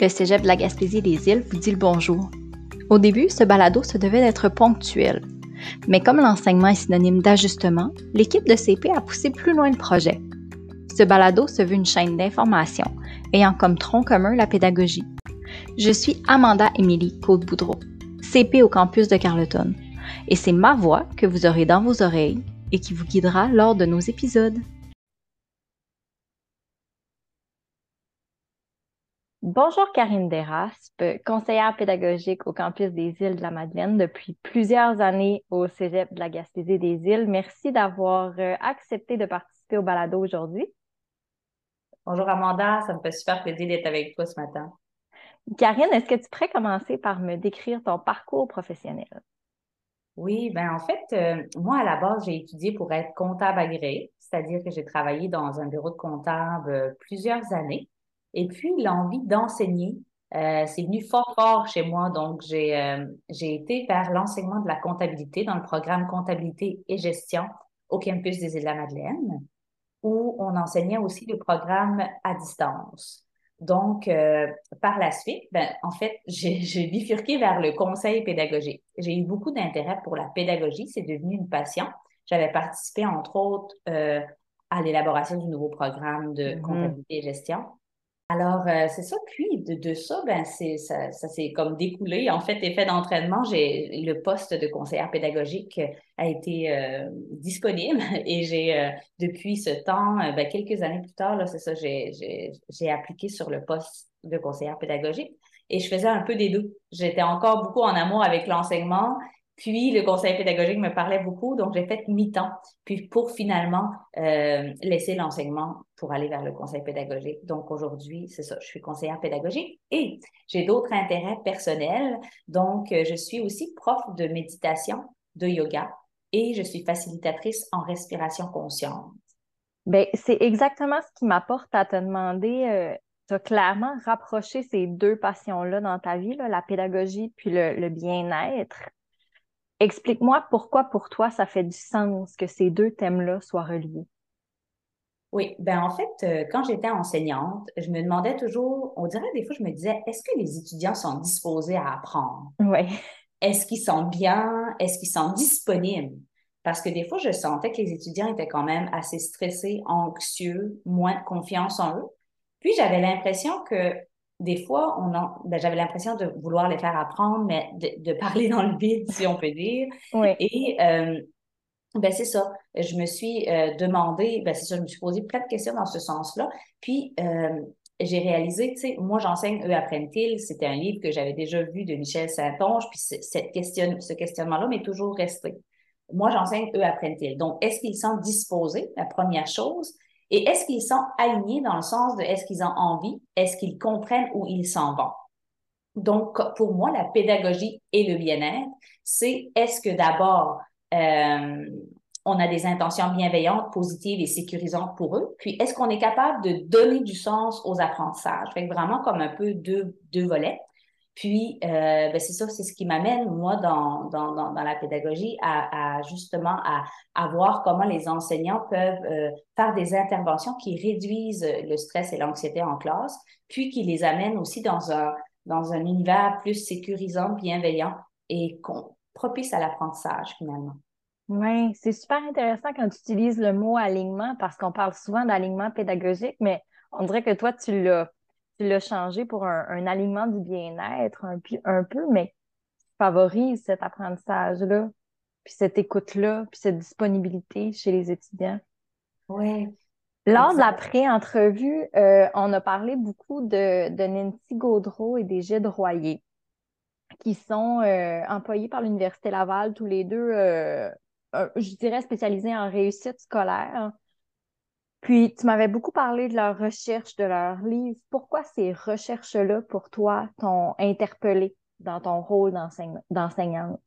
Le Cégep de la Gaspésie des Îles vous dit le bonjour. Au début, ce balado se devait d'être ponctuel. Mais comme l'enseignement est synonyme d'ajustement, l'équipe de CP a poussé plus loin le projet. Ce balado se veut une chaîne d'information ayant comme tronc commun la pédagogie. Je suis Amanda Émilie Côte-Boudreau, CP au campus de Carleton, et c'est ma voix que vous aurez dans vos oreilles et qui vous guidera lors de nos épisodes. Bonjour Karine Deraspe, conseillère pédagogique au campus des îles de la Madeleine depuis plusieurs années au Cégep de la Gaspésie des îles. Merci d'avoir euh, accepté de participer au balado aujourd'hui. Bonjour Amanda, ça me fait super plaisir d'être avec toi ce matin. Karine, est-ce que tu pourrais commencer par me décrire ton parcours professionnel? Oui, ben en fait, euh, moi à la base, j'ai étudié pour être comptable agréé, c'est-à-dire que j'ai travaillé dans un bureau de comptable euh, plusieurs années. Et puis, l'envie d'enseigner, euh, c'est venu fort, fort chez moi. Donc, j'ai euh, j'ai été vers l'enseignement de la comptabilité dans le programme comptabilité et gestion au campus des Îles-de-la-Madeleine, où on enseignait aussi le programme à distance. Donc, euh, par la suite, ben, en fait, j'ai bifurqué vers le conseil pédagogique. J'ai eu beaucoup d'intérêt pour la pédagogie, c'est devenu une passion. J'avais participé, entre autres, à l'élaboration du nouveau programme de mm-hmm. comptabilité et gestion. Alors, euh, c'est ça. Puis, de, de ça, ben, c'est, ça, ça s'est comme découlé. En fait, effet d'entraînement, j'ai le poste de conseillère pédagogique a été euh, disponible et j'ai, euh, depuis ce temps, ben, quelques années plus tard, là, c'est ça, j'ai, j'ai, j'ai appliqué sur le poste de conseillère pédagogique et je faisais un peu des deux. J'étais encore beaucoup en amour avec l'enseignement puis le conseil pédagogique me parlait beaucoup, donc j'ai fait mi-temps, puis pour finalement euh, laisser l'enseignement pour aller vers le conseil pédagogique. Donc aujourd'hui, c'est ça, je suis conseillère pédagogique et j'ai d'autres intérêts personnels. Donc euh, je suis aussi prof de méditation, de yoga et je suis facilitatrice en respiration consciente. Bien, c'est exactement ce qui m'apporte à te demander. Euh, tu as clairement rapproché ces deux passions-là dans ta vie, là, la pédagogie puis le bien-être. Explique-moi pourquoi pour toi ça fait du sens que ces deux thèmes-là soient reliés. Oui, ben en fait, euh, quand j'étais enseignante, je me demandais toujours, on dirait des fois, je me disais, est-ce que les étudiants sont disposés à apprendre? Oui. Est-ce qu'ils sont bien? Est-ce qu'ils sont disponibles? Parce que des fois, je sentais que les étudiants étaient quand même assez stressés, anxieux, moins de confiance en eux. Puis j'avais l'impression que des fois, on ben, j'avais l'impression de vouloir les faire apprendre, mais de, parler dans le vide, si on peut dire. Et euh, ben, c'est ça. Je me suis euh, demandé, ben, c'est ça, je me suis posé plein de questions dans ce sens-là. Puis, euh, j'ai réalisé, tu sais, moi, j'enseigne Eux apprennent-ils. C'était un livre que j'avais déjà vu de Michel Saint-Onge, puis cette question, ce questionnement-là m'est toujours resté. Moi, j'enseigne Eux apprennent-ils. Donc, est-ce qu'ils sont disposés, la première chose? Et est-ce qu'ils sont alignés dans le sens de est-ce qu'ils ont envie, est-ce qu'ils comprennent où ils s'en vont? Donc, pour moi, la pédagogie et le bien-être, c'est est-ce que d'abord, euh, on a des intentions bienveillantes, positives et sécurisantes pour eux, puis est-ce qu'on est capable de donner du sens aux apprentissages? Fait vraiment comme un peu deux, deux volets. Puis, euh, ben c'est ça, c'est ce qui m'amène, moi, dans, dans, dans, dans, la pédagogie, à, à justement à, à, voir comment les enseignants peuvent euh, faire des interventions qui réduisent le stress et l'anxiété en classe, puis qui les amènent aussi dans un, dans un univers plus sécurisant, bienveillant et propice à l'apprentissage, finalement. Oui, c'est super intéressant quand tu utilises le mot alignement parce qu'on parle souvent d'alignement pédagogique, mais on dirait que toi, tu l'as tu l'as changé pour un, alignement du bien-être un, un, peu, mais favorise cet apprentissage-là, puis cette écoute-là, puis cette disponibilité chez les étudiants. Oui. Lors de la pré-entrevue, euh, on a parlé beaucoup de, de Nancy Gaudreau et des Gilles Royer, qui sont euh, employés par l'Université Laval, tous les deux, euh, je dirais, spécialisés en réussite scolaire. Puis, tu m'avais beaucoup parlé de leurs recherches, de leurs livres. Pourquoi ces recherches-là, pour toi, t'ont interpellé dans ton rôle d'enseignante?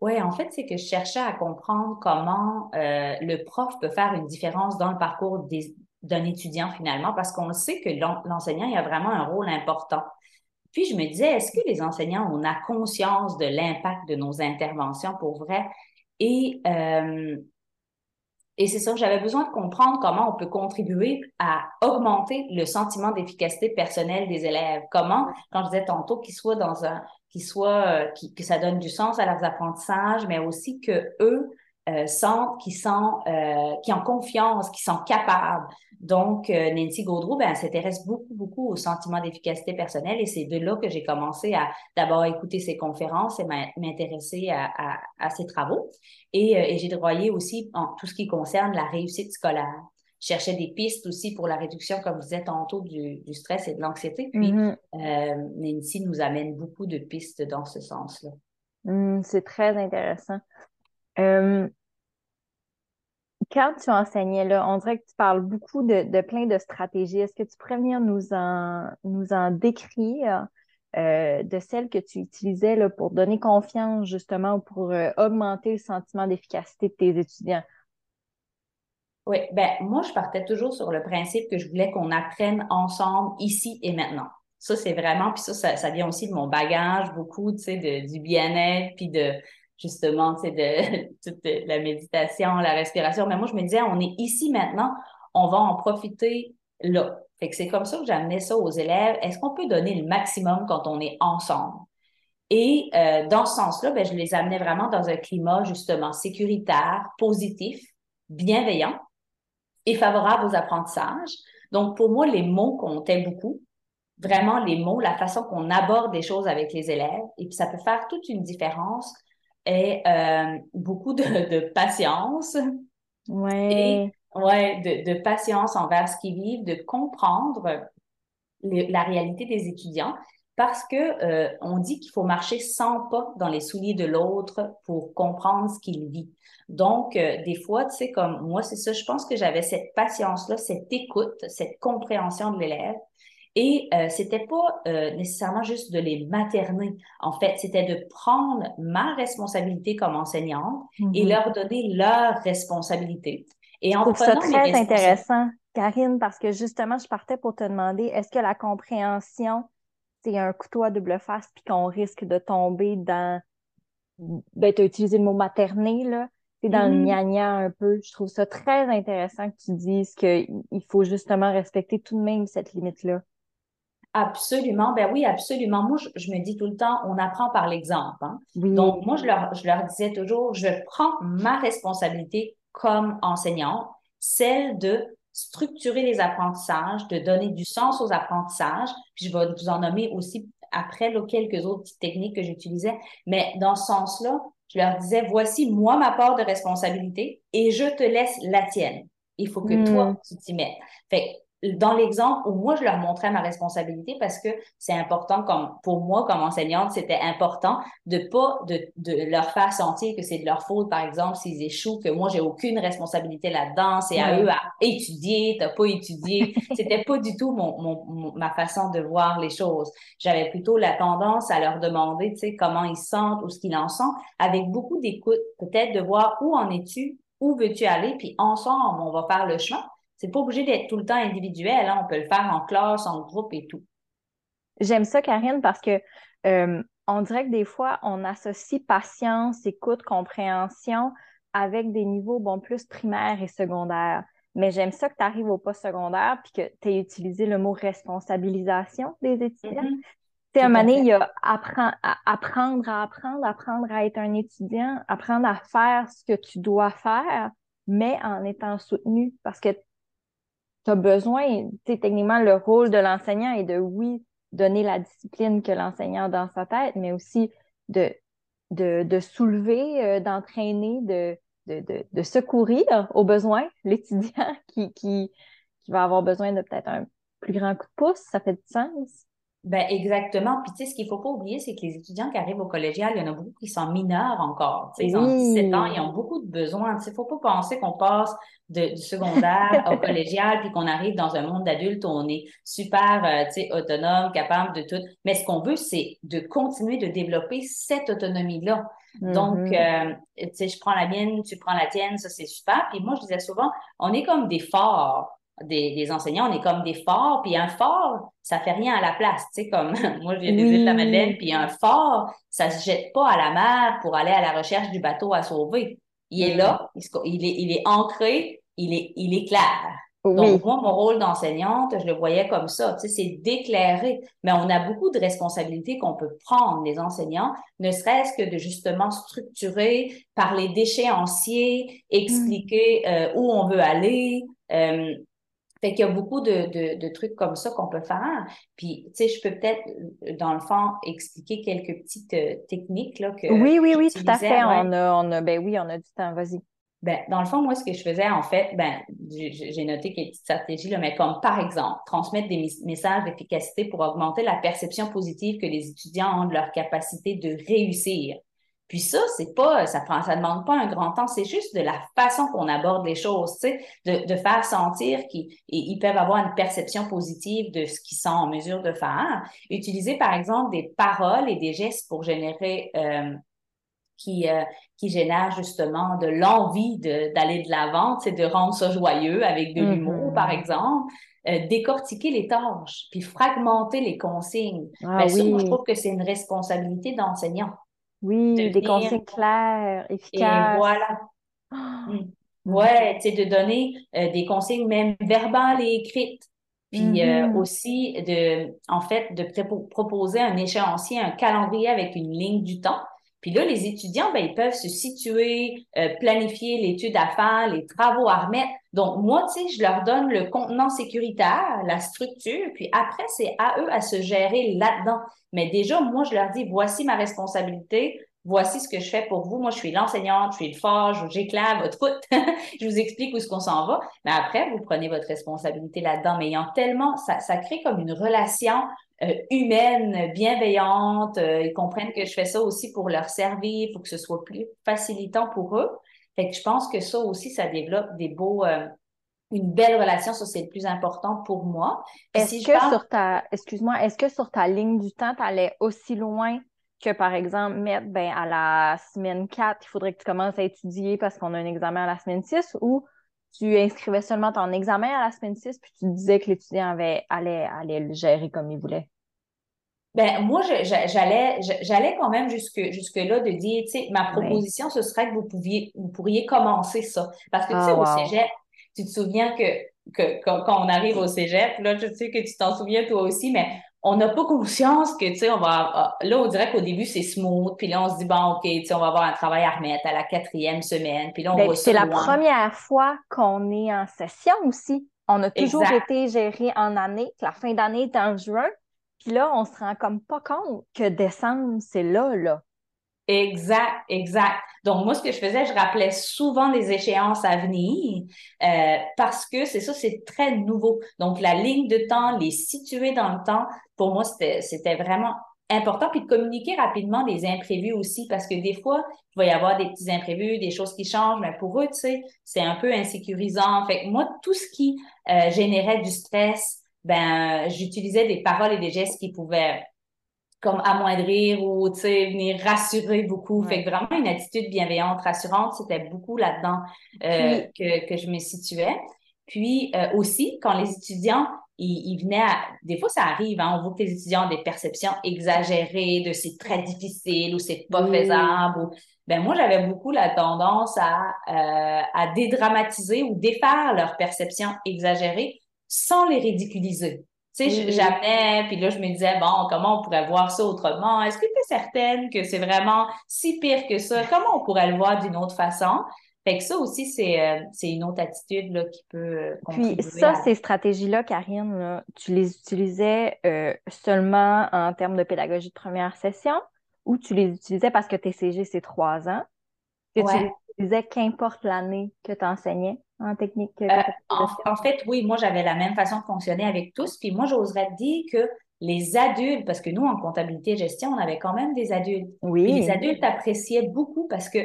Oui, en fait, c'est que je cherchais à comprendre comment euh, le prof peut faire une différence dans le parcours d'un étudiant finalement, parce qu'on sait que l'enseignant, il a vraiment un rôle important. Puis je me disais, est-ce que les enseignants, on a conscience de l'impact de nos interventions pour vrai? Et euh, Et c'est ça, j'avais besoin de comprendre comment on peut contribuer à augmenter le sentiment d'efficacité personnelle des élèves. Comment, quand je disais tantôt, qu'ils soient dans un, qu'ils soient, euh, que ça donne du sens à leurs apprentissages, mais aussi que eux euh, sentent qu'ils sont, euh, qui ont confiance, qu'ils sont capables. Donc, euh, Nancy Gaudreau, ben, elle s'intéresse beaucoup, beaucoup au sentiment d'efficacité personnelle et c'est de là que j'ai commencé à d'abord écouter ses conférences et m'intéresser à, à, à, ses travaux. Et, euh, et j'ai travaillé aussi en tout ce qui concerne la réussite scolaire. Je cherchais des pistes aussi pour la réduction, comme vous disais tantôt, du, du stress et de l'anxiété. Puis, euh, Nancy nous amène beaucoup de pistes dans ce sens-là. Mm, c'est très intéressant. Euh, quand tu enseignais, là, on dirait que tu parles beaucoup de, plein de stratégies. Est-ce que tu pourrais venir nous en, nous décrire euh, de celles que tu utilisais pour donner confiance, justement, pour euh, augmenter le sentiment d'efficacité de tes étudiants? Oui, ben moi, je partais toujours sur le principe que je voulais qu'on apprenne ensemble ici et maintenant. Ça, c'est vraiment, puis ça, ça, vient aussi de mon bagage, beaucoup, tu sais, du bien-être, puis de, justement, sais, de toute la méditation, la respiration. Mais moi, je me disais, on est ici maintenant, on va en profiter là. Fait que c'est comme ça que j'amenais ça aux élèves. Est-ce qu'on peut donner le maximum quand on est ensemble? Et euh, dans ce sens-là, ben, je les amenais vraiment dans un climat justement sécuritaire, positif, bienveillant et favorable aux apprentissages. Donc, pour moi, les mots comptaient beaucoup. Vraiment, les mots, la façon qu'on aborde les choses avec les élèves. Et puis, ça peut faire toute une différence et euh, beaucoup de, de, patience. Ouais. ouais, de, de, patience envers ce qu'ils vivent, de comprendre la réalité des étudiants parce que euh, on dit qu'il faut marcher 100 pas dans les souliers de l'autre pour comprendre ce qu'il vit. Donc, euh, des fois, tu sais, comme moi, c'est ça, je pense que j'avais cette patience-là, cette écoute, cette compréhension de l'élève et euh, c'était pas euh, nécessairement juste de les materner. En fait, c'était de prendre ma responsabilité comme enseignante et mm-hmm. leur donner leur responsabilité. Et en je trouve ça très intéressant, Karine, parce que justement, je partais pour te demander, est-ce que la compréhension, c'est un couteau à double face, puis qu'on risque de tomber dans, ben, tu as utilisé le mot materner, là, c'est dans le mm-hmm. gna un peu. Je trouve ça très intéressant que tu dises qu'il faut justement respecter tout de même cette limite-là. Absolument, ben oui, absolument. Moi, je, me dis tout le temps, on apprend par l'exemple. Hein. Donc, moi, je leur, je leur disais toujours, je prends ma responsabilité comme enseignante, celle de structurer les apprentissages, de donner du sens aux apprentissages. Puis je vais vous en nommer aussi après là, quelques autres petites techniques que j'utilisais. Mais dans ce sens-là, je leur disais, voici moi ma part de responsabilité et je te laisse la tienne. Il faut que toi, hmm. tu t'y mettes. Fait dans l'exemple où moi je leur montrais ma responsabilité parce que c'est important comme pour moi comme enseignante c'était important de pas de, de leur faire sentir que c'est de leur faute par exemple s'ils échouent que moi j'ai aucune responsabilité là-dedans c'est à eux à étudier t'as pas étudié. C'était pas du tout mon, mon, ma façon de voir les choses. J'avais plutôt la tendance à leur demander tu sais comment ils sentent ou ce qu'ils en sont avec beaucoup d'écoute peut-être de voir où en es-tu où veux-tu aller puis ensemble on va faire le chemin c'est pas obligé d'être tout le temps individuel. Hein. On peut le faire en classe, en groupe et tout. J'aime ça, Karine, parce que euh, on dirait que des fois, on associe patience, écoute, compréhension avec des niveaux bon, plus primaires et secondaires. Mais j'aime ça que tu arrives au post secondaire puis que tu aies utilisé le mot responsabilisation des étudiants. Mm -hmm. un moment donné, il y a apprendre à apprendre à apprendre, apprendre à être un étudiant, apprendre à faire ce que tu dois faire, mais en étant soutenu parce que tu as besoin, techniquement, le rôle de l'enseignant est de, oui, donner la discipline que l'enseignant a dans sa tête, mais aussi de, de, de soulever, euh, d'entraîner, de, de, de, secourir au besoin l'étudiant qui, qui, qui va avoir besoin de peut-être un plus grand coup de pouce. Ça fait du sens. Ben exactement. Puis tu sais, ce qu'il faut pas oublier, c'est que les étudiants qui arrivent au collégial, il y en a beaucoup qui sont mineurs encore. Tu sais, ils ont 17 ans, ils ont beaucoup de besoins. Tu sais, faut pas penser qu'on passe de, du secondaire au collégial puis qu'on arrive dans un monde d'adultes où on est super, euh, tu sais, autonome, capable de tout. Mais ce qu'on veut, c'est de continuer de développer cette autonomie-là. Donc, mm-hmm. euh, tu sais, je prends la mienne, tu prends la tienne, ça c'est super. Puis moi, je disais souvent, on est comme des forts des, enseignants, on est comme des forts, puis un fort, ça fait rien à la place, tu sais, comme moi je viens des îles de la Madeleine, puis un fort, ça se jette pas à la mer pour aller à la recherche du bateau à sauver. Il est là, il, est, il est ancré, il est, il est clair. Donc, moi, mon rôle d'enseignante, je le voyais comme ça, tu sais, c'est d'éclairer. Mais on a beaucoup de responsabilités qu'on peut prendre, les enseignants, ne serait-ce que de justement structurer, parler d'échéanciers, expliquer mm. euh, où on veut aller. Euh, fait qu'il y a beaucoup de, de, de trucs comme ça qu'on peut faire. Puis, tu sais, je peux peut-être, dans le fond, expliquer quelques petites euh, techniques là, que. Oui, oui, oui, tout à fait. On, a, on a, ben oui, on a du temps. Vas-y. Ben, dans le fond, moi, ce que je faisais, en fait, ben, j'ai noté quelques petites stratégies, là, mais comme par exemple, transmettre des messages d'efficacité pour augmenter la perception positive que les étudiants ont de leur capacité de réussir. Puis ça, c'est pas, ça prend, ça demande pas un grand temps, c'est juste de la façon qu'on aborde les choses, tu sais, de, de faire sentir qu'ils ils peuvent avoir une perception positive de ce qu'ils sont en mesure de faire. Utiliser, par exemple, des paroles et des gestes pour générer euh, qui, euh, qui génère justement de l'envie d'aller de l'avant, c'est de rendre ça joyeux avec de l'humour, par mm-hmm. exemple. Euh, décortiquer les tâches, puis fragmenter les consignes. Ah, ben, ça, moi, je trouve que c'est une responsabilité d'enseignant. Oui, des consignes claires, efficaces. Et voilà. Ah! Mm. Ouais, tu sais, de donner euh, des consignes même verbales et écrites. Puis mm-hmm. aussi, de, en fait, de proposer un échéancier, un calendrier avec une ligne du temps puis là, les étudiants, ben, ils peuvent se situer, euh, planifier l'étude à faire, les travaux à remettre. Donc, moi, tu sais, je leur donne le contenant sécuritaire, la structure, puis après, c'est à eux à se gérer là-dedans. Mais déjà, moi, je leur dis, voici ma responsabilité, voici ce que je fais pour vous. Moi, je suis l'enseignante, je suis le fort, j'éclaire votre route, je vous explique où est-ce qu'on s'en va. Mais après, vous prenez votre responsabilité là-dedans. Mais ayant tellement, ça, ça crée comme une relation euh, humaine, bienveillante. Euh, ils comprennent que je fais ça aussi pour leur servir, pour que ce soit plus facilitant pour eux. Fait que je pense que ça aussi, ça développe des beaux, euh, une belle relation. Ça, c'est le plus important pour moi. Est-ce que sur ta, excuse-moi, est-ce que sur ta ligne du temps, tu allais aussi loin que, par exemple, mettre, ben, à la semaine 4, il faudrait que tu commences à étudier parce qu'on a un examen à la semaine 6 ou tu inscrivais seulement ton examen à la semaine 6 puis tu disais que l'étudiant avait, allait, allait le gérer comme il voulait? Ben, moi, j'allais, j'allais quand même jusque, jusque là de dire, tu sais, ma proposition, ce serait que vous pouviez, vous pourriez commencer ça. Parce que, tu sais, ah, au cégep, tu te souviens que, que quand, on arrive au cégep, là, je sais que tu t'en souviens toi aussi, mais on n'a pas conscience que, tu sais, on va, ah, là, on dirait qu'au début, c'est smooth, puis là, on se dit, bon, OK, tu sais, on va avoir un travail à remettre à la quatrième semaine, puis là, on ben, C'est la première fois qu'on est en session aussi. On a toujours été géré en année, la fin d'année est en juin, puis là, on se rend comme pas compte que décembre, c'est là, là. Exact, exact. Donc, moi, ce que je faisais, je rappelais souvent les échéances à venir euh, parce que c'est ça, c'est très nouveau. Donc, la ligne de temps, les situer dans le temps, pour moi, c'était vraiment important. Puis de communiquer rapidement des imprévus aussi parce que des fois, il va y avoir des petits imprévus, des choses qui changent, mais pour eux, tu sais, c'est un peu insécurisant. Fait que moi, tout ce qui euh, générait du stress, ben, j'utilisais des paroles et des gestes qui pouvaient comme amoindrir ou venir rassurer beaucoup. Fait que vraiment une attitude bienveillante, rassurante, c'était beaucoup là-dedans euh, que, que je me situais. Puis euh, aussi, quand les étudiants, ils, venaient à... Des fois, ça arrive, hein, on voit que les étudiants ont des perceptions exagérées de c'est très difficile ou c'est pas faisable. Ou... Ben moi, j'avais beaucoup la tendance à, euh, à dédramatiser ou défaire leurs perceptions exagérées sans les ridiculiser. Tu sais, j'amenais, puis là, je me disais, bon, comment on pourrait voir ça autrement? Est-ce que tu es certaine que c'est vraiment si pire que ça? Comment on pourrait le voir d'une autre façon? Fait que ça aussi, c'est euh, une autre attitude là, qui peut euh, Puis ça, ces stratégies-là, Karine, tu les utilisais euh, seulement en termes de pédagogie de première session ou tu les utilisais parce que TCG, c'est trois ans? Que utilisais qu'importe l'année que tu enseignais? en technique? Euh, en, fait, oui, moi, j'avais la même façon de fonctionner avec tous. Puis moi, j'oserais dire que les adultes, parce que nous, en comptabilité et gestion, on avait quand même des adultes. Oui. les adultes appréciaient beaucoup parce que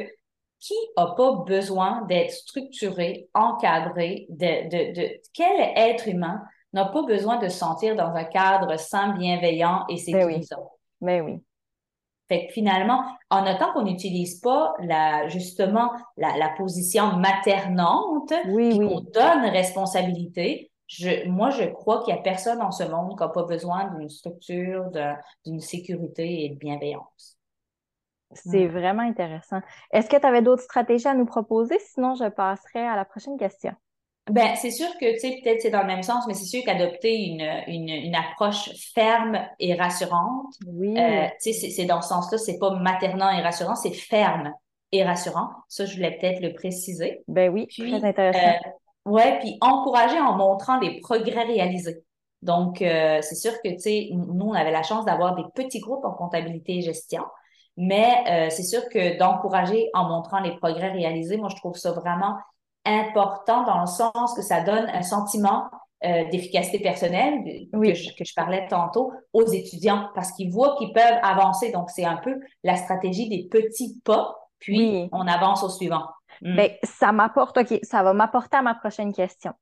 qui n'a pas besoin d'être structuré, encadré, de, de, de, quel être humain n'a pas besoin de se sentir dans un cadre sain, bienveillant et sécurisant? Mais oui. Mais oui. Fait que finalement, en notant qu'on n'utilise pas la, justement la, position maternante, oui, qu'on donne responsabilité, je, moi, je crois qu'il n'y a personne dans ce monde qui n'a pas besoin d'une structure, d'une sécurité et de bienveillance. C'est vraiment intéressant. Est-ce que tu avais d'autres stratégies à nous proposer? Sinon, je passerai à la prochaine question. Ben, c'est sûr que, tu sais, peut-être c'est dans le même sens, mais c'est sûr qu'adopter une, une, une, approche ferme et rassurante, oui. Euh, tu sais, c'est dans ce sens-là, c'est pas maternant et rassurant, c'est ferme et rassurant. Ça, je voulais peut-être le préciser. Ben oui, très intéressant. Euh, ouais, puis encourager en montrant les progrès réalisés. Donc, euh, c'est sûr que, tu sais, nous, on avait la chance d'avoir des petits groupes en comptabilité et gestion. Mais euh, c'est sûr que d'encourager en montrant les progrès réalisés, moi, je trouve ça vraiment important dans le sens que ça donne un sentiment euh, d'efficacité personnelle que, je, que, je, parlais tantôt aux étudiants parce qu'ils voient qu'ils peuvent avancer. Donc, c'est un peu la stratégie des petits pas, puis on avance au suivant. Mm. Ben, ça m'apporte, OK, ça va m'apporter à ma prochaine question.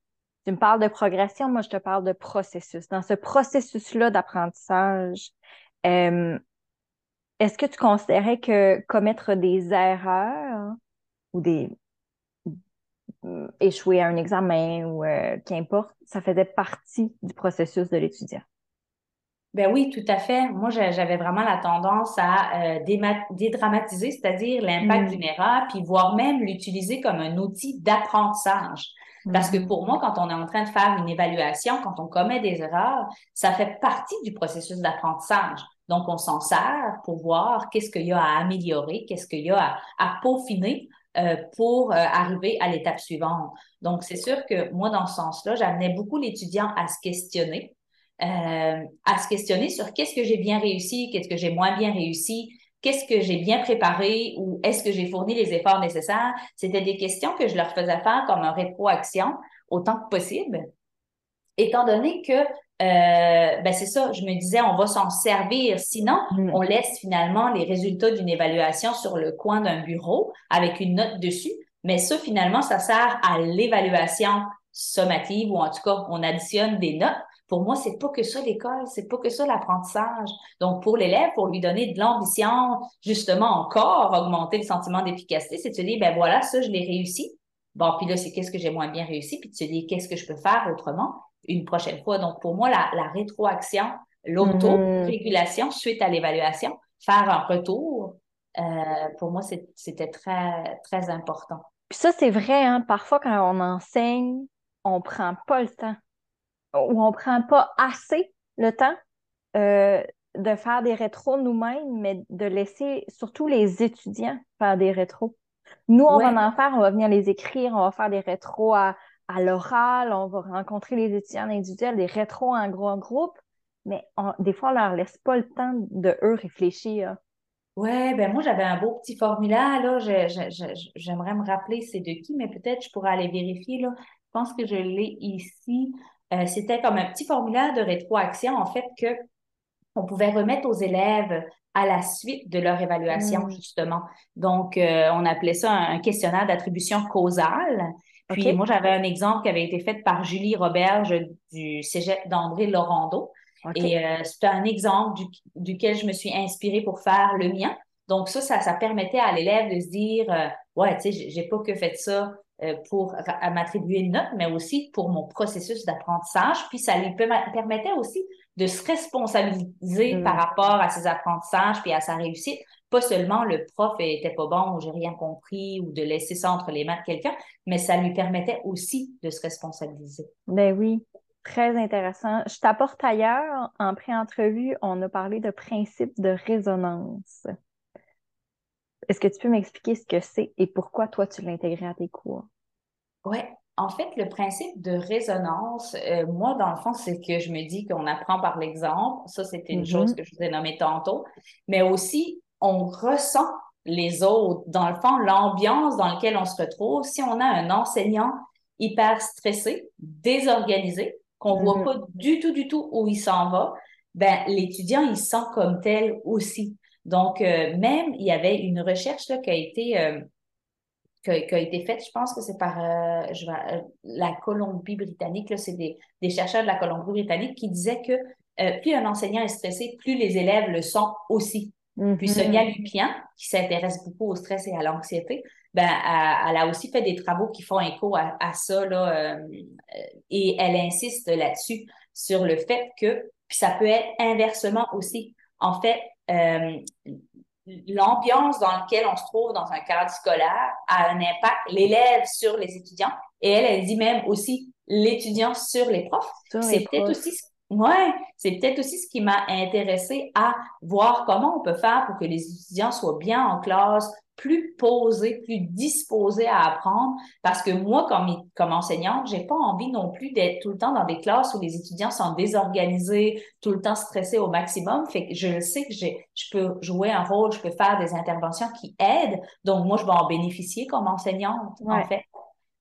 Tu me parles de progression, moi je te parle de processus. Dans ce processus-là d'apprentissage, euh, est-ce que tu considérais que commettre des erreurs ou des échouer à un examen ou euh, qu'importe, ça faisait partie du processus de l'étudiant? Ben oui, tout à fait. Moi, j'avais vraiment la tendance à euh, dédramatiser, c'est-à-dire l'impact mm. d'une erreur, puis voire même l'utiliser comme un outil d'apprentissage. Parce que mm. pour moi, quand on est en train de faire une évaluation, quand on commet des erreurs, ça fait partie du processus d'apprentissage. Donc, on s'en sert pour voir qu'est-ce qu'il y a à améliorer, qu'est-ce qu'il y a à, peaufiner euh, pour euh, arriver à l'étape suivante. Donc, c'est sûr que moi, dans ce sens-là, j'amenais beaucoup l'étudiant à se questionner, euh, à se questionner sur qu'est-ce que j'ai bien réussi, qu'est-ce que j'ai moins bien réussi, qu'est-ce que j'ai bien préparé ou est-ce que j'ai fourni les efforts nécessaires. C'était des questions que je leur faisais faire comme un rétroaction autant que possible, étant donné que euh, ben c'est ça, je me disais, on va s'en servir. Sinon, mm. on laisse finalement les résultats d'une évaluation sur le coin d'un bureau avec une note dessus. Mais ça, finalement, ça sert à l'évaluation sommative ou en tout cas, on additionne des notes. Pour moi, c'est pas que ça l'école, c'est pas que ça l'apprentissage. Donc, pour l'élève, pour lui donner de l'ambition, justement encore augmenter le sentiment d'efficacité, c'est de se dire, ben voilà, ça, je l'ai réussi. Bon, puis là, c'est qu'est-ce que j'ai moins bien réussi, puis de se dire, qu'est-ce que je peux faire autrement? Une prochaine fois. Donc, pour moi, la, rétroaction, l'auto-régulation suite à l'évaluation, faire un retour, euh, pour moi, c'était très, très important. Puis ça, c'est vrai, hein? parfois quand on enseigne, on prend pas le temps ou on prend pas assez le temps euh, de faire des rétros nous-mêmes, mais de laisser surtout les étudiants faire des rétros. Nous, on va en faire, on va venir les écrire, on va faire des rétros à, à l'oral, on va rencontrer les étudiants individuels, des rétros en gros groupe, mais des fois, on leur laisse pas le temps de eux réfléchir. Ouais, ben moi, j'avais un beau petit formulaire, là. J'aimerais me rappeler c'est de qui, mais peut-être je pourrais aller vérifier, là. Je pense que je l'ai ici. Euh, c'était comme un petit formulaire de rétroaction, en fait, que on pouvait remettre aux élèves à la suite de leur évaluation, mmh. justement. Donc, euh, on appelait ça un questionnaire d'attribution causale. Puis moi, j'avais un exemple qui avait été fait par Julie Roberge du Cégep d'André Laurando. Et euh, c'est un exemple duquel je me suis inspirée pour faire le mien. Donc ça, ça, ça permettait à l'élève de se dire, euh, ouais, tu sais, j'ai pas que fait ça euh, pour m'attribuer une note, mais aussi pour mon processus d'apprentissage. Puis ça lui permettait aussi de se responsabiliser par mm. rapport à ses apprentissages puis à sa réussite pas seulement le prof était pas bon ou j'ai rien compris ou de laisser ça entre les mains de quelqu'un, mais ça lui permettait aussi de se responsabiliser. Ben oui, très intéressant. Je t'apporte ailleurs, en pré-entrevue, on a parlé de principe de résonance. Est-ce que tu peux m'expliquer ce que c'est et pourquoi toi tu l'as intégré à tes cours? Oui, en fait, le principe de résonance, euh, moi, dans le fond, c'est que je me dis qu'on apprend par l'exemple. Ça, c'était une mm-hmm. chose que je vous ai nommée tantôt. Mais aussi, on ressent les autres, dans le fond, l'ambiance dans laquelle on se retrouve. Si on a un enseignant hyper stressé, désorganisé, qu'on voit mm-hmm. pas du tout, du tout où il s'en va, ben, l'étudiant, il sent comme tel aussi. Donc, euh, même, il y avait une recherche là, qui a été euh, qui, a, été faite, je pense que c'est par euh, je la Colombie-Britannique, c'est des, des, chercheurs de la Colombie-Britannique qui disaient que plus un enseignant est stressé, plus les élèves le sont aussi. Puis mm-hmm. Sonia Lupien, qui s'intéresse beaucoup au stress et à l'anxiété, ben, elle, a aussi fait des travaux qui font écho à, ça, là, euh, et elle insiste là-dessus, sur le fait que, puis ça peut être inversement aussi. En fait, euh, l'ambiance dans laquelle on se trouve dans un cadre scolaire a un impact, l'élève sur les étudiants, et elle, elle dit même aussi l'étudiant sur les profs. C'est peut-être aussi Ouais, c'est peut-être aussi ce qui m'a intéressé à voir comment on peut faire pour que les étudiants soient bien en classe, plus posés, plus disposés à apprendre. Parce que moi, comme, comme enseignante, j'ai pas envie non plus d'être tout le temps dans des classes où les étudiants sont désorganisés, tout le temps stressés au maximum. Fait que je sais que j'ai, je peux jouer un rôle, je peux faire des interventions qui aident. Donc, moi, je vais en bénéficier comme enseignante, en fait.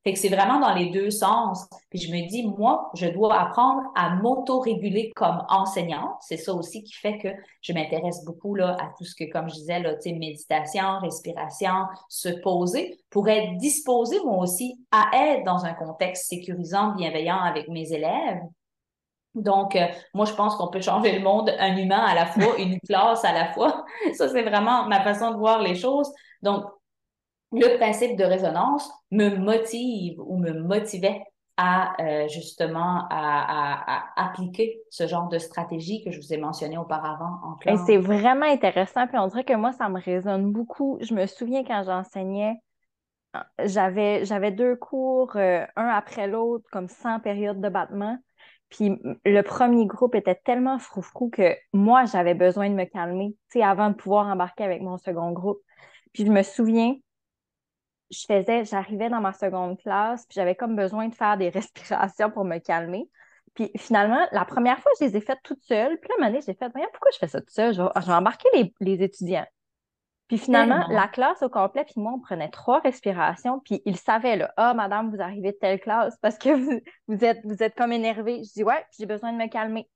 Fait que c'est vraiment dans les deux sens. Puis je me dis, moi, je dois apprendre à m'auto-réguler comme enseignante. C'est ça aussi qui fait que je m'intéresse beaucoup là, à tout ce que, comme je disais, là, méditation, respiration, se poser pour être disposée, moi aussi, à être dans un contexte sécurisant, bienveillant avec mes élèves. Donc, euh, moi, je pense qu'on peut changer le monde un humain à la fois, une classe à la fois. Ça, c'est vraiment ma façon de voir les choses. Donc, le principe de résonance me motive ou me motivait à euh, justement à, appliquer ce genre de stratégie que je vous ai mentionné auparavant en classe. C'est vraiment intéressant. Puis on dirait que moi, ça me résonne beaucoup. Je me souviens quand j'enseignais, j'avais, j'avais deux cours, euh, un après l'autre, comme 100 périodes de battement. Puis le premier groupe était tellement froufrou que moi, j'avais besoin de me calmer, tu sais, avant de pouvoir embarquer avec mon second groupe. Puis je me souviens, je faisais, j'arrivais dans ma seconde classe, puis j'avais comme besoin de faire des respirations pour me calmer. Puis finalement, la première fois, je les ai faites toutes seules. Puis là, un j'ai fait, pourquoi je fais ça tout seul? Je vais, embarquer les, étudiants. Puis finalement, la classe au complet, puis moi, on prenait trois respirations, puis ils savaient, là, ah, madame, vous arrivez de telle classe parce que vous, vous, êtes, vous êtes comme énervée. Je dis, ouais, j'ai besoin de me calmer.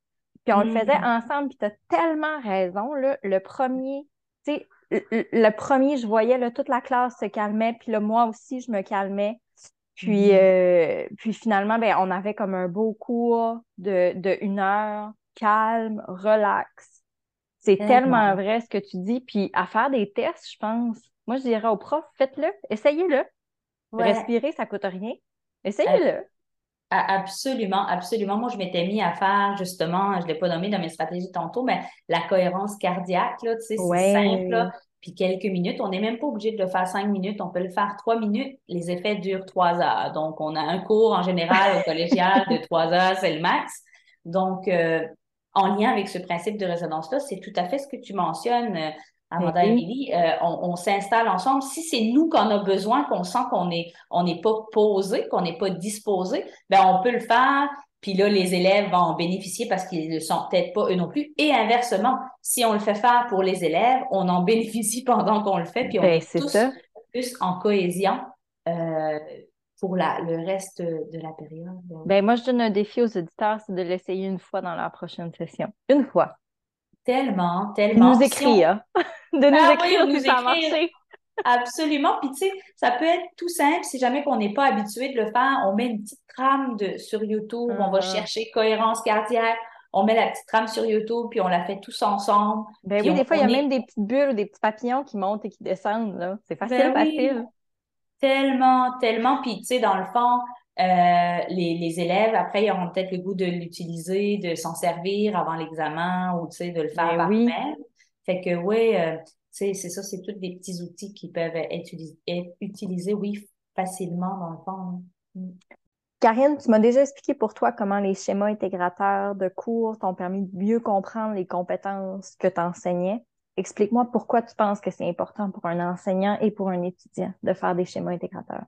Puis on le faisait mm. ensemble, puis tu as tellement raison, là, le premier, tu sais, le premier, je voyais là, toute la classe se calmait, puis là, moi aussi, je me calmais. Puis, mm-hmm. euh, puis finalement, ben, on avait comme un beau cours de, de une heure, calme, relax. C'est tellement vrai ce que tu dis. Puis à faire des tests, je pense. Moi, je dirais aux profs, faites-le, essayez-le. Respirer, ça coûte rien. Essayez-le. Absolument, absolument. Moi, je m'étais mis à faire justement, je ne l'ai pas nommé dans mes stratégies tantôt, mais la cohérence cardiaque, là, tu sais, c'est simple, puis quelques minutes. On n'est même pas obligé de le faire cinq minutes, on peut le faire trois minutes. Les effets durent trois heures. Donc, on a un cours en général au collégial de trois heures, c'est le max. Donc, euh, en lien avec ce principe de résonance-là, c'est tout à fait ce que tu mentionnes. Amanda et euh, on, s'installe ensemble. Si c'est nous qu'on a besoin, qu'on sent qu'on n'est on n'est pas posé, qu'on n'est pas disposé, ben on peut le faire. Puis là, les élèves vont en bénéficier parce qu'ils ne sont peut-être pas eux non plus. Et inversement, si on le fait faire pour les élèves, on en bénéficie pendant qu'on le fait, puis on ben, est, tous plus en cohésion euh, pour la, le reste de la période. Ben, moi, je donne un défi aux auditeurs, c'est de l'essayer une fois dans la prochaine session. Une fois. Tellement, tellement. De nous écrire. de nous ah écrire oui, nous ça a marché. Absolument. Puis, tu sais, ça peut être tout simple. Si jamais on n'est pas habitué de le faire, on met une petite trame de, sur YouTube. On va uh-huh. chercher cohérence cardiaque. On met la petite trame sur YouTube, puis on la fait tous ensemble. Ben oui, des fois, il y a même des petites bulles ou des petits papillons qui montent et qui descendent. C'est facile, ben facile. Tellement, tellement. Puis, tu sais, dans le fond, euh, les, élèves, après, ils auront peut-être le goût de l'utiliser, de s'en servir avant l'examen ou de le faire ben par oui. Fait que oui, euh, c'est ça, c'est tous des petits outils qui peuvent être, utilisés, oui, facilement dans le fond. Mm. Karine, tu m'as déjà expliqué pour toi comment les schémas intégrateurs de cours t'ont permis de mieux comprendre les compétences que tu enseignais. Explique-moi pourquoi tu penses que c'est important pour un enseignant et pour un étudiant de faire des schémas intégrateurs.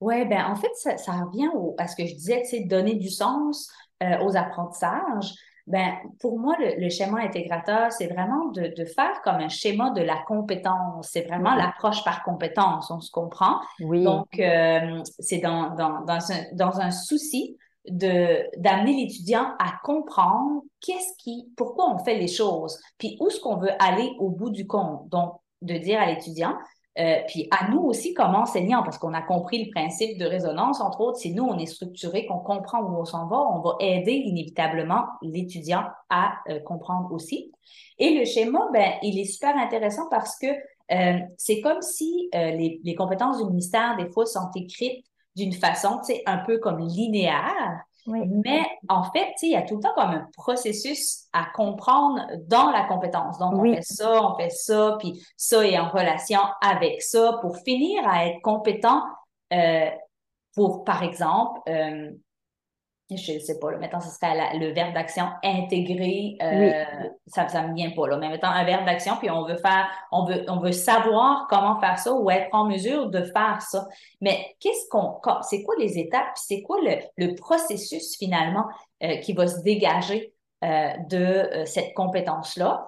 Oui, ben en fait, ça, revient à ce que je disais, tu donner du sens euh, aux apprentissages. Ben, pour moi, le, schéma intégrateur, c'est vraiment de, faire comme un schéma de la compétence. C'est vraiment l'approche par compétence, on se comprend. Oui. Donc, euh, c'est dans, dans, dans, un, dans un souci de d'amener l'étudiant à comprendre qu'est-ce qui, pourquoi on fait les choses, puis où est-ce qu'on veut aller au bout du compte. Donc, de dire à l'étudiant, euh, puis à nous aussi comme enseignants, parce qu'on a compris le principe de résonance, entre autres, si nous, on est structuré, qu'on comprend où on s'en va, on va aider inévitablement l'étudiant à euh, comprendre aussi. Et le schéma, ben, il est super intéressant parce que euh, c'est comme si les, les, compétences du ministère, des fois, sont écrites d'une façon, tu sais, un peu comme linéaire. Mais en fait, il y a tout le temps comme un processus à comprendre dans la compétence. Donc, on fait ça, on fait ça, puis ça est en relation avec ça pour finir à être compétent euh, pour, par exemple, euh, je ne sais pas, là, mettons, ce serait le verbe d'action intégré, euh, ça ne me vient pas, là, mais mettons un verbe d'action, puis on veut faire, on veut, on veut savoir comment faire ça ou être en mesure de faire ça. Mais qu'est-ce qu'on, c'est quoi les étapes, c'est quoi le, le, processus finalement euh, qui va se dégager euh, de cette compétence-là?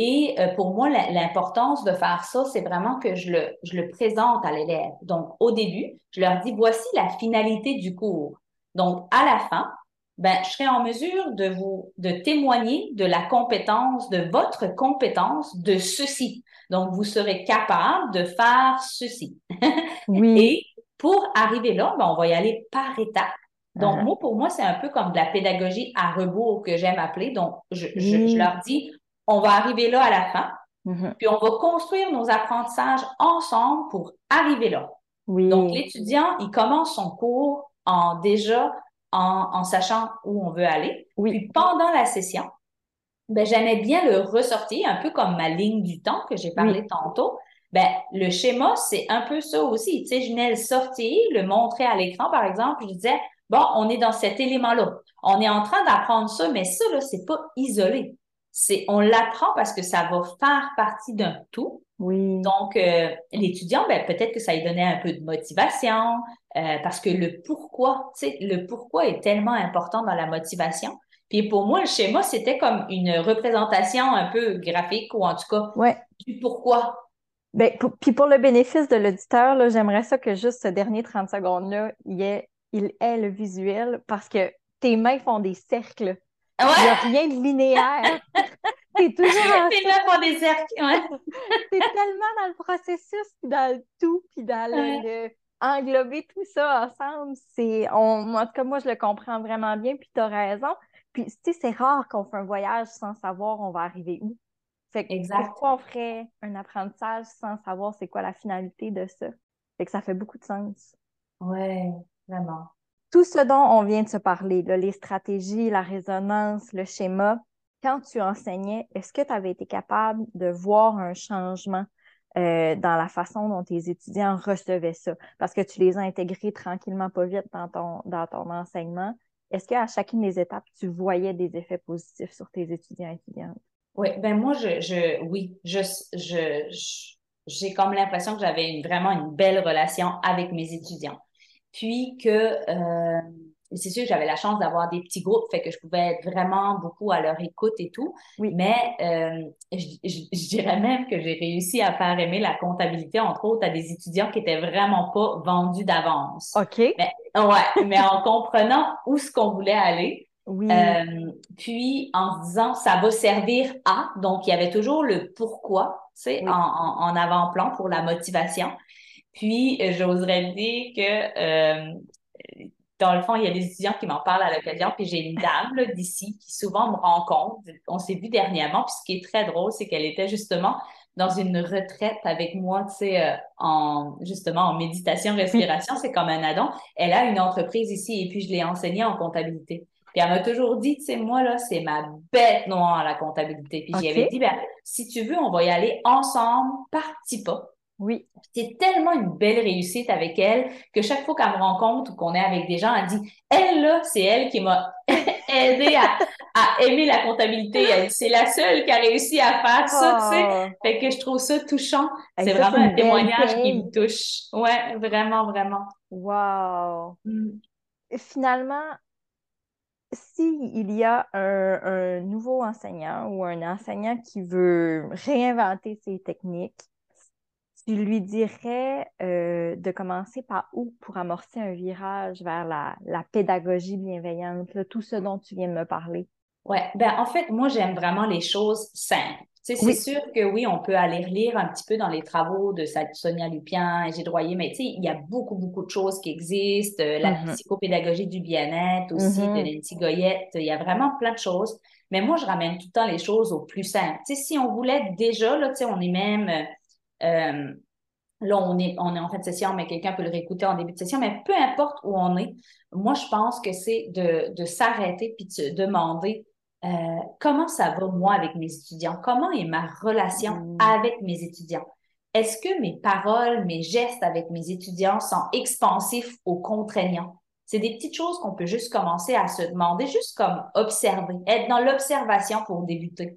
Et pour moi, l'importance de faire ça, c'est vraiment que je le, je le présente à l'élève. Donc, au début, je leur dis, voici la finalité du cours. Donc, à la fin, ben, je serai en mesure de vous de témoigner de la compétence, de votre compétence de ceci. Donc, vous serez capable de faire ceci. Oui. Et pour arriver là, ben, on va y aller par étapes. Donc, moi, pour moi, c'est un peu comme de la pédagogie à rebours que j'aime appeler. Donc, je, je, leur dis, on va arriver là à la fin, mm-hmm. puis on va construire nos apprentissages ensemble pour arriver là. Oui. Donc, l'étudiant, il commence son cours en déjà en, sachant où on veut aller. Oui. Puis pendant la session, ben, j'aimais bien le ressortir, un peu comme ma ligne du temps que j'ai parlé tantôt. Ben, le schéma, c'est un peu ça aussi. Tu sais, je venais le sortir, le montrer à l'écran, par exemple, je disais, bon, on est dans cet élément-là. On est en train d'apprendre ça, mais ça, là, c'est pas isolé. C'est, on l'apprend parce que ça va faire partie d'un tout. Oui. Donc, euh, l'étudiant, ben, peut-être que ça lui donnait un peu de motivation, euh, parce que le pourquoi, tu sais, le pourquoi est tellement important dans la motivation. Puis pour moi, le schéma, c'était comme une représentation un peu graphique, ou en tout cas, du pourquoi. Ben, puis pour le bénéfice de l'auditeur, j'aimerais ça que juste ce dernier 30 secondes-là, il est, il est le visuel, parce que tes mains font des cercles. Il n'y a rien de linéaire. T'es toujours Tes mains font des cercles, ouais. T'es tellement dans le processus, puis dans le tout, puis dans le, englober tout ça ensemble. C'est, on, en tout cas, moi, je le comprends vraiment bien, puis tu as raison. Puis, tu sais, c'est rare qu'on fait un voyage sans savoir on va arriver où. Fait que exact. pourquoi on ferait un apprentissage sans savoir c'est quoi la finalité de ça? Fait que ça fait beaucoup de sens. Ouais, vraiment tout ce dont on vient de se parler, les stratégies, la résonance, le schéma, quand tu enseignais, est-ce que tu avais été capable de voir un changement euh, dans la façon dont tes étudiants recevaient ça? Parce que tu les as intégrés tranquillement, pas vite dans ton, dans ton enseignement. Est-ce qu'à chacune des étapes, tu voyais des effets positifs sur tes étudiants et étudiantes? Oui, ben moi, je, je oui, je, je, j'ai comme l'impression que j'avais vraiment une belle relation avec mes étudiants. Puis que euh, c'est sûr que j'avais la chance d'avoir des petits groupes, fait que je pouvais être vraiment beaucoup à leur écoute et tout. Oui. Mais euh, je, dirais même que j'ai réussi à faire aimer la comptabilité, entre autres, à des étudiants qui étaient vraiment pas vendus d'avance. OK. Mais, ouais, mais en comprenant où ce qu'on voulait aller. Oui. Euh, puis en se disant ça va servir à, donc il y avait toujours le pourquoi, tu sais, en, en, en avant-plan pour la motivation. Puis, j'oserais dire que euh, dans le fond, il y a des étudiants qui m'en parlent à l'occasion, puis j'ai une dame d'ici qui souvent me rencontre. On s'est vu dernièrement, puis ce qui est très drôle, c'est qu'elle était justement dans une retraite avec moi, tu sais, euh, en justement en méditation, respiration, c'est comme un addon. Elle a une entreprise ici et puis je l'ai enseignée en comptabilité. Puis elle m'a toujours dit, tu sais, moi, là, c'est ma bête noire, la comptabilité. Puis okay. j'avais dit, ben, si tu veux, on va y aller ensemble, par petits pas. Oui. C'est tellement une belle réussite avec elle que chaque fois qu'elle me rencontre ou qu'on est avec des gens, elle dit Elle, là, c'est elle qui m'a aidé à, aimer la comptabilité. C'est la seule qui a réussi à faire ça, tu sais. Oh. Fait que je trouve ça touchant. C'est vraiment un témoignage qui me touche. Ouais, vraiment, vraiment. Wow. Mm. Finalement, s'il y a un, un nouveau enseignant ou un enseignant qui veut réinventer ses techniques, tu lui dirais euh, de commencer par où pour amorcer un virage vers la, pédagogie bienveillante, tout ce dont tu viens de me parler? Oui, ben en fait, moi, j'aime vraiment les choses simples. C'est sûr que oui, on peut aller lire un petit peu dans les travaux de Sonia Lupien et Droyer, mais il y a beaucoup, beaucoup de choses qui existent. Euh, la mm-hmm. psychopédagogie du bien-être aussi, de mm-hmm. Nancy Goyette. Il y a vraiment plein de choses. Mais moi, je ramène tout le temps les choses au plus simple. si on voulait déjà, là, on est même euh, Là, on est, on est en fin de session, mais quelqu'un peut le réécouter en début de session, mais peu importe où on est, moi, je pense que c'est de, de s'arrêter puis de se demander euh, comment ça va, moi, avec mes étudiants? Comment est ma relation mm. avec mes étudiants? Est-ce que mes paroles, mes gestes avec mes étudiants sont expansifs ou contraignants? C'est des petites choses qu'on peut juste commencer à se demander, juste comme observer, être dans l'observation pour débuter.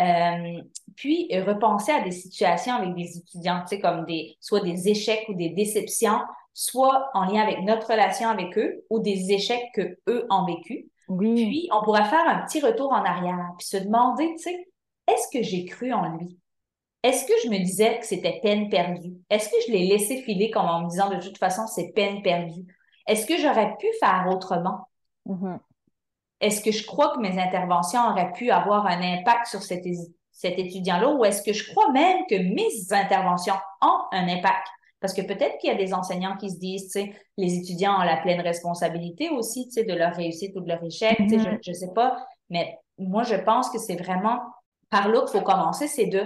Euh, puis repenser à des situations avec des étudiants, tu sais, comme des, soit des échecs ou des déceptions, soit en lien avec notre relation avec eux ou des échecs que eux ont vécu. Oui. Puis on pourrait faire un petit retour en arrière, puis se demander, tu sais, est-ce que j'ai cru en lui? Est-ce que je me disais que c'était peine perdue? Est-ce que je l'ai laissé filer comme en me disant de toute façon c'est peine perdue? Est-ce que j'aurais pu faire autrement? Mm-hmm. Est-ce que je crois que mes interventions auraient pu avoir un impact sur cet, cet étudiant-là ou est-ce que je crois même que mes interventions ont un impact? Parce que peut-être qu'il y a des enseignants qui se disent, tu sais, les étudiants ont la pleine responsabilité aussi, tu sais, de leur réussite ou de leur échec, tu sais, je, mm-hmm. je sais pas, mais moi, je pense que c'est vraiment par là qu'il faut commencer, c'est de,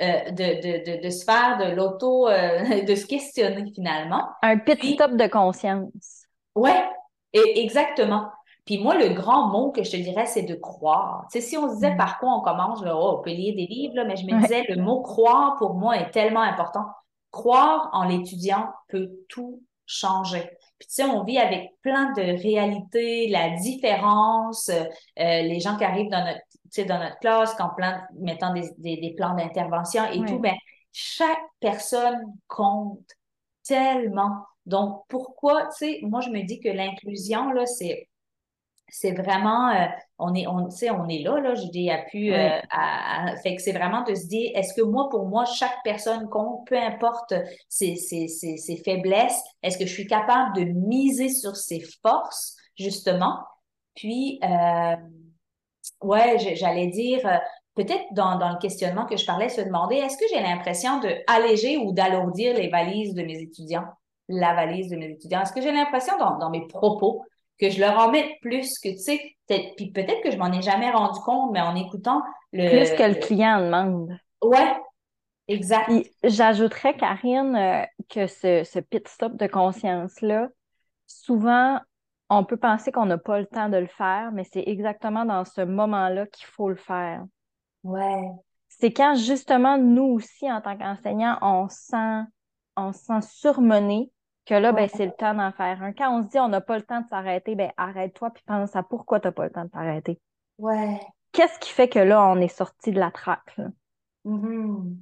euh, de, de, de, se faire de l'auto, euh, de se questionner finalement. Un petit top de conscience. Ouais, et, exactement. Puis moi, le grand mot que je te dirais, c'est de croire. Tu sais, si on se disait mm. par quoi on commence, oh, on peut lire des livres, mais je me disais, le mot croire, pour moi, est tellement important. Croire en l'étudiant peut tout changer. Puis tu sais, on vit avec plein de réalités, la différence, euh, les gens qui arrivent dans notre, tu sais, dans notre classe, quand plein, mettant des, des, plans d'intervention et tout, ben, chaque personne compte tellement. Donc, pourquoi, tu sais, moi, je me dis que l'inclusion, là, c'est c'est vraiment, euh, on est, on, on est là, là, je dis, à pu, euh, à, fait que c'est vraiment de se dire, est-ce que moi, pour moi, chaque personne compte, peu importe ses, ses, ses, ses faiblesses, est-ce que je suis capable de miser sur ses forces, justement? Puis, euh, ouais, j'allais dire, euh, peut-être dans, dans le questionnement que je parlais, se demander, est-ce que j'ai l'impression de alléger ou d'alourdir les valises de mes étudiants? La valise de mes étudiants? Est-ce que j'ai l'impression dans, dans mes propos que je leur en mette plus, que tu sais, puis peut-être que je m'en ai jamais rendu compte, mais en écoutant le. Plus que le client demande. Ouais, exact. J'ajouterais, Karine, euh, que ce, ce pit stop de conscience-là, souvent, on peut penser qu'on n'a pas le temps de le faire, mais c'est exactement dans ce moment-là qu'il faut le faire. Ouais. C'est quand justement, nous aussi, en tant qu'enseignants, on sent, on sent surmené que là, ben, c'est le temps d'en faire un. Quand on se dit on n'a pas le temps de s'arrêter, ben arrête-toi puis pense à pourquoi tu n'as pas le temps de t'arrêter. Ouais. Qu'est-ce qui fait que là, on est sorti de la traque? Mm-hmm.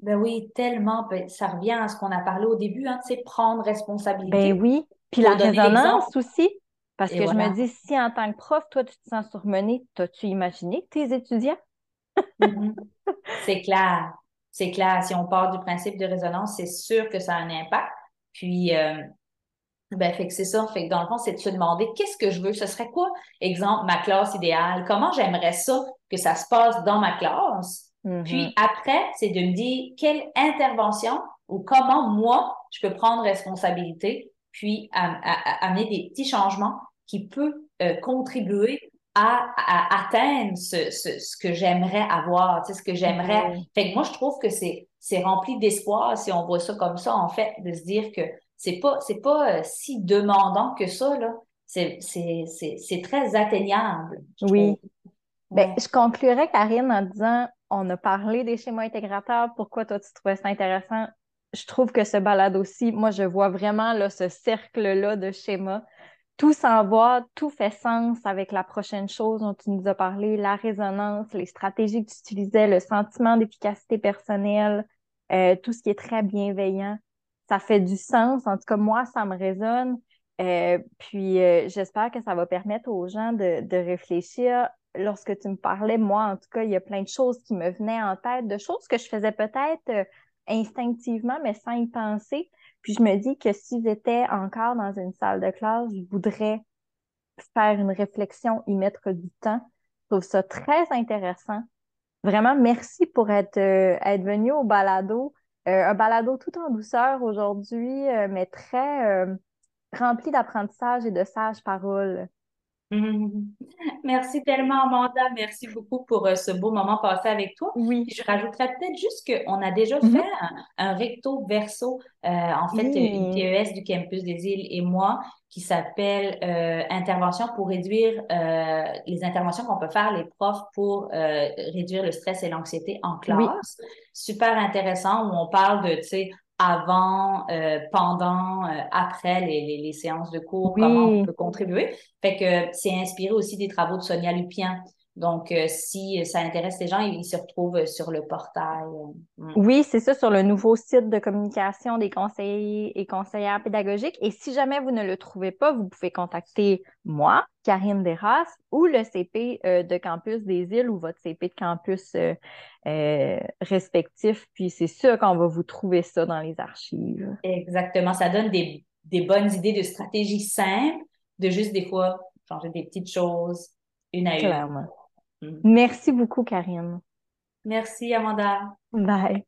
Ben oui, tellement. Ben, ça revient à ce qu'on a parlé au début, hein, tu sais, prendre responsabilité. Ben oui. Puis la résonance aussi. Parce que je me dis, si en tant que prof, toi, tu te sens surmené, t'as-tu imaginé tes étudiants? Mm-hmm. C'est clair. C'est clair. Si on part du principe de résonance, c'est sûr que ça a un impact. Puis, euh, ben, fait que c'est ça. Fait que dans le fond, c'est de se demander qu'est-ce que je veux? Ce serait quoi, exemple, ma classe idéale? Comment j'aimerais ça que ça se passe dans ma classe? Mm-hmm. Puis après, c'est de me dire quelle intervention ou comment moi, je peux prendre responsabilité, puis amener des petits changements qui peuvent euh, contribuer à, atteindre ce, ce, que j'aimerais avoir, tu sais, ce que j'aimerais. Mm-hmm. Fait que moi, je trouve que c'est c'est rempli d'espoir si on voit ça comme ça, en fait, de se dire que c'est pas, c'est pas euh, si demandant que ça, là. C'est, c'est, très atteignable. Oui. Ben, je conclurai, Karine, en disant on a parlé des schémas intégrateurs. Pourquoi toi, tu trouvais ça intéressant? Je trouve que ce balade aussi, moi, je vois vraiment là, ce cercle-là de schémas. Tout s'en va, tout fait sens avec la prochaine chose dont tu nous as parlé, la résonance, les stratégies que tu utilisais, le sentiment d'efficacité personnelle, euh, tout ce qui est très bienveillant. Ça fait du sens. En tout cas, moi, ça me résonne. Euh, puis euh, j'espère que ça va permettre aux gens de, de, réfléchir. Lorsque tu me parlais, moi, en tout cas, il y a plein de choses qui me venaient en tête, de choses que je faisais peut-être instinctivement, mais sans y penser. Puis je me dis que si j'étais encore dans une salle de classe, je voudrais faire une réflexion, y mettre du temps. Je trouve ça très intéressant. Vraiment, merci pour être, euh, être venu au balado. Euh, un balado tout en douceur aujourd'hui, euh, mais très rempli d'apprentissage et de sages paroles. Merci tellement, Amanda. Merci beaucoup pour euh, ce beau moment passé avec toi. Oui. je rajouterais peut-être juste qu'on a déjà Mhm. fait un, recto verso, euh, en fait, une. TES du campus des îles et moi, qui s'appelle euh, Intervention pour réduire euh, les interventions qu'on peut faire les profs pour réduire le stress et l'anxiété en Oui. classe. Super intéressant où on parle de, tu sais, avant, euh, pendant, euh, après les, les, les, séances de cours, comment on peut contribuer. Fait que c'est inspiré aussi des travaux de Sonia Lupien. Donc, euh, si ça intéresse les gens, ils se retrouvent sur le portail. Mm. Oui, c'est ça, sur le nouveau site de communication des conseillers et conseillères pédagogiques. Et si jamais vous ne le trouvez pas, vous pouvez contacter moi, Karine Desras, ou le CP euh, de campus des îles ou votre CP de campus euh, euh, respectif. Puis c'est sûr qu'on va vous trouver ça dans les archives. Exactement. Ça donne des, des bonnes idées de stratégies simples, de juste des fois changer des petites choses, une à Clairement. une. Merci beaucoup, Karine. Merci, Amanda. Bye.